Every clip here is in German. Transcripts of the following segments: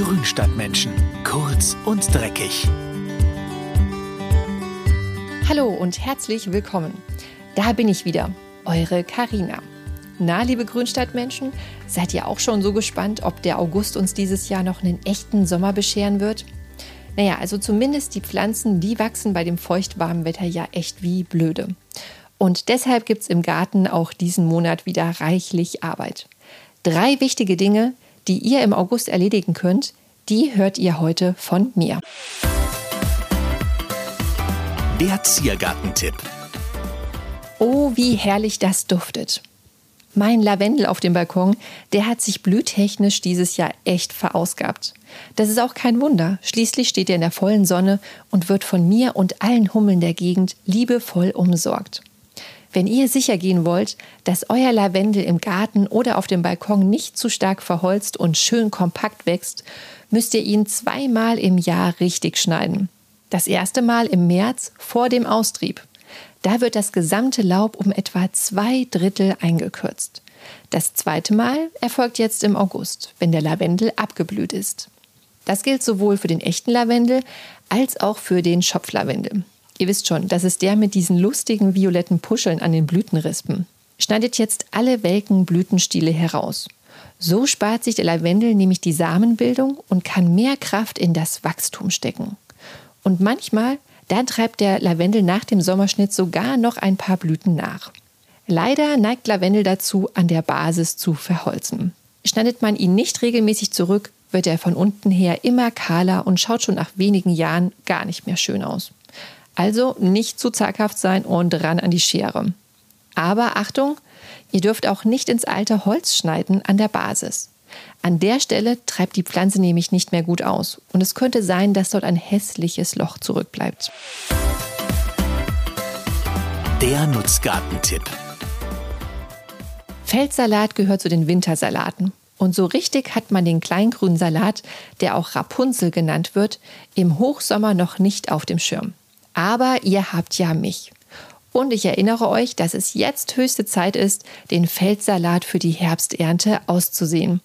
Grünstadtmenschen. Kurz und dreckig. Hallo und herzlich willkommen. Da bin ich wieder, eure Karina. Na, liebe Grünstadtmenschen, seid ihr auch schon so gespannt, ob der August uns dieses Jahr noch einen echten Sommer bescheren wird? Naja, also zumindest die Pflanzen, die wachsen bei dem feuchtwarmen Wetter ja echt wie blöde. Und deshalb gibt es im Garten auch diesen Monat wieder reichlich Arbeit. Drei wichtige Dinge, die ihr im August erledigen könnt, die hört ihr heute von mir. Der Ziergartentipp. Oh, wie herrlich das duftet. Mein Lavendel auf dem Balkon, der hat sich blühtechnisch dieses Jahr echt verausgabt. Das ist auch kein Wunder. Schließlich steht er in der vollen Sonne und wird von mir und allen Hummeln der Gegend liebevoll umsorgt. Wenn ihr sicher gehen wollt, dass euer Lavendel im Garten oder auf dem Balkon nicht zu stark verholzt und schön kompakt wächst, müsst ihr ihn zweimal im Jahr richtig schneiden. Das erste Mal im März vor dem Austrieb. Da wird das gesamte Laub um etwa zwei Drittel eingekürzt. Das zweite Mal erfolgt jetzt im August, wenn der Lavendel abgeblüht ist. Das gilt sowohl für den echten Lavendel als auch für den Schopflavendel. Ihr wisst schon, das ist der mit diesen lustigen violetten Puscheln an den Blütenrispen. Schneidet jetzt alle welken Blütenstiele heraus. So spart sich der Lavendel nämlich die Samenbildung und kann mehr Kraft in das Wachstum stecken. Und manchmal, da treibt der Lavendel nach dem Sommerschnitt sogar noch ein paar Blüten nach. Leider neigt Lavendel dazu, an der Basis zu verholzen. Schneidet man ihn nicht regelmäßig zurück, wird er von unten her immer kahler und schaut schon nach wenigen Jahren gar nicht mehr schön aus. Also nicht zu zaghaft sein und ran an die Schere. Aber Achtung, ihr dürft auch nicht ins alte Holz schneiden an der Basis. An der Stelle treibt die Pflanze nämlich nicht mehr gut aus und es könnte sein, dass dort ein hässliches Loch zurückbleibt. Der Nutzgartentipp. Feldsalat gehört zu den Wintersalaten. Und so richtig hat man den kleingrünen Salat, der auch Rapunzel genannt wird, im Hochsommer noch nicht auf dem Schirm. Aber ihr habt ja mich. Und ich erinnere euch, dass es jetzt höchste Zeit ist, den Feldsalat für die Herbsternte auszusehen.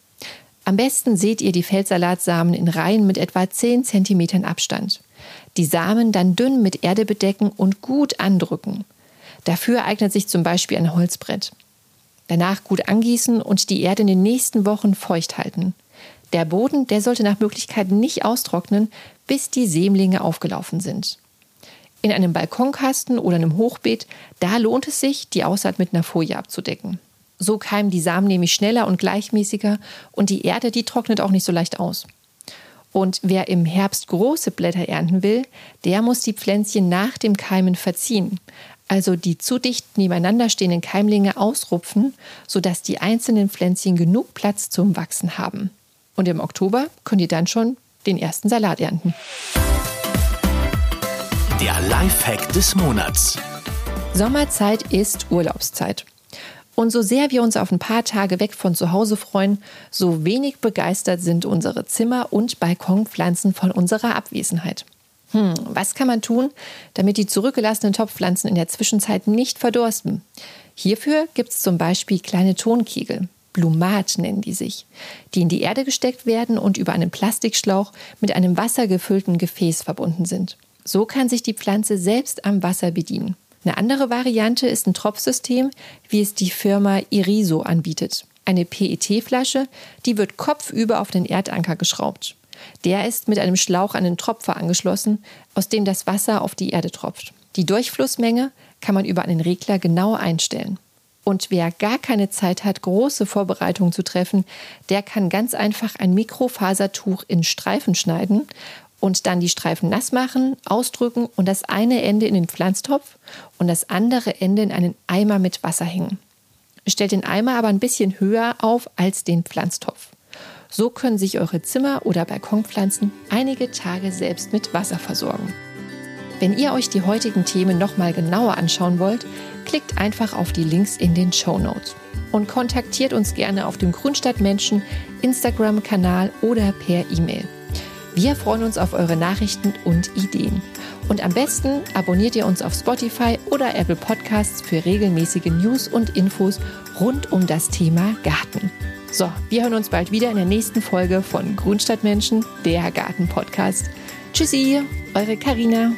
Am besten seht ihr die Feldsalatsamen in Reihen mit etwa 10 cm Abstand. Die Samen dann dünn mit Erde bedecken und gut andrücken. Dafür eignet sich zum Beispiel ein Holzbrett. Danach gut angießen und die Erde in den nächsten Wochen feucht halten. Der Boden, der sollte nach Möglichkeit nicht austrocknen, bis die Sämlinge aufgelaufen sind in einem Balkonkasten oder einem Hochbeet, da lohnt es sich, die Aussaat mit einer Folie abzudecken. So keimen die Samen nämlich schneller und gleichmäßiger und die Erde, die trocknet auch nicht so leicht aus. Und wer im Herbst große Blätter ernten will, der muss die Pflänzchen nach dem Keimen verziehen. Also die zu dicht nebeneinander stehenden Keimlinge ausrupfen, sodass die einzelnen Pflänzchen genug Platz zum Wachsen haben. Und im Oktober könnt ihr dann schon den ersten Salat ernten. Der Lifehack des Monats. Sommerzeit ist Urlaubszeit. Und so sehr wir uns auf ein paar Tage weg von zu Hause freuen, so wenig begeistert sind unsere Zimmer- und Balkonpflanzen von unserer Abwesenheit. Hm, was kann man tun, damit die zurückgelassenen Topfpflanzen in der Zwischenzeit nicht verdursten? Hierfür gibt es zum Beispiel kleine Tonkegel. Blumat nennen die sich, die in die Erde gesteckt werden und über einen Plastikschlauch mit einem wassergefüllten Gefäß verbunden sind. So kann sich die Pflanze selbst am Wasser bedienen. Eine andere Variante ist ein Tropfsystem, wie es die Firma Iriso anbietet. Eine PET-Flasche, die wird kopfüber auf den Erdanker geschraubt. Der ist mit einem Schlauch an den Tropfer angeschlossen, aus dem das Wasser auf die Erde tropft. Die Durchflussmenge kann man über einen Regler genau einstellen. Und wer gar keine Zeit hat, große Vorbereitungen zu treffen, der kann ganz einfach ein Mikrofasertuch in Streifen schneiden und dann die Streifen nass machen, ausdrücken und das eine Ende in den Pflanztopf und das andere Ende in einen Eimer mit Wasser hängen. Stellt den Eimer aber ein bisschen höher auf als den Pflanztopf. So können sich eure Zimmer- oder Balkonpflanzen einige Tage selbst mit Wasser versorgen. Wenn ihr euch die heutigen Themen nochmal genauer anschauen wollt, klickt einfach auf die Links in den Show Notes und kontaktiert uns gerne auf dem Grundstadtmenschen Instagram-Kanal oder per E-Mail. Wir freuen uns auf eure Nachrichten und Ideen. Und am besten abonniert ihr uns auf Spotify oder Apple Podcasts für regelmäßige News und Infos rund um das Thema Garten. So, wir hören uns bald wieder in der nächsten Folge von Grünstadtmenschen, der Garten-Podcast. Tschüssi, eure Karina.